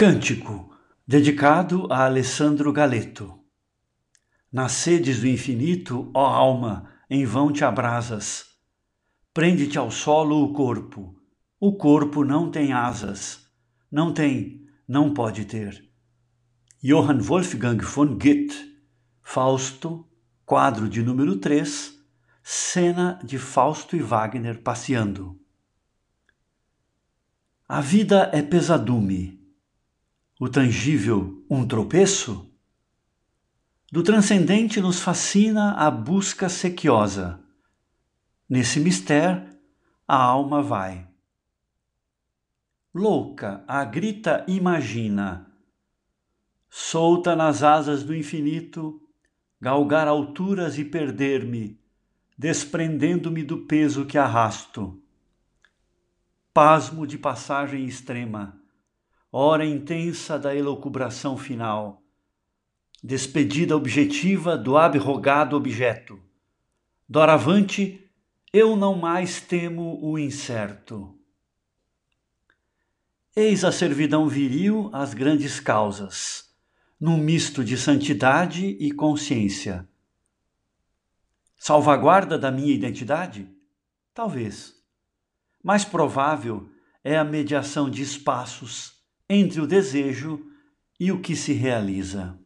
Cântico dedicado a Alessandro Galeto. Nas sedes do infinito, ó alma, em vão te abrasas. Prende-te ao solo o corpo. O corpo não tem asas. Não tem, não pode ter. Johann Wolfgang von Goethe, Fausto, quadro de número 3, cena de Fausto e Wagner passeando. A vida é pesadume o tangível um tropeço? Do transcendente nos fascina a busca sequiosa. Nesse mistério, a alma vai. Louca, a grita imagina, solta nas asas do infinito, galgar alturas e perder-me, desprendendo-me do peso que arrasto. Pasmo de passagem extrema hora intensa da elucubração final, despedida objetiva do abrogado objeto. Doravante, eu não mais temo o incerto. Eis a servidão viril às grandes causas, num misto de santidade e consciência. Salvaguarda da minha identidade? Talvez. Mais provável é a mediação de espaços entre o desejo e o que se realiza.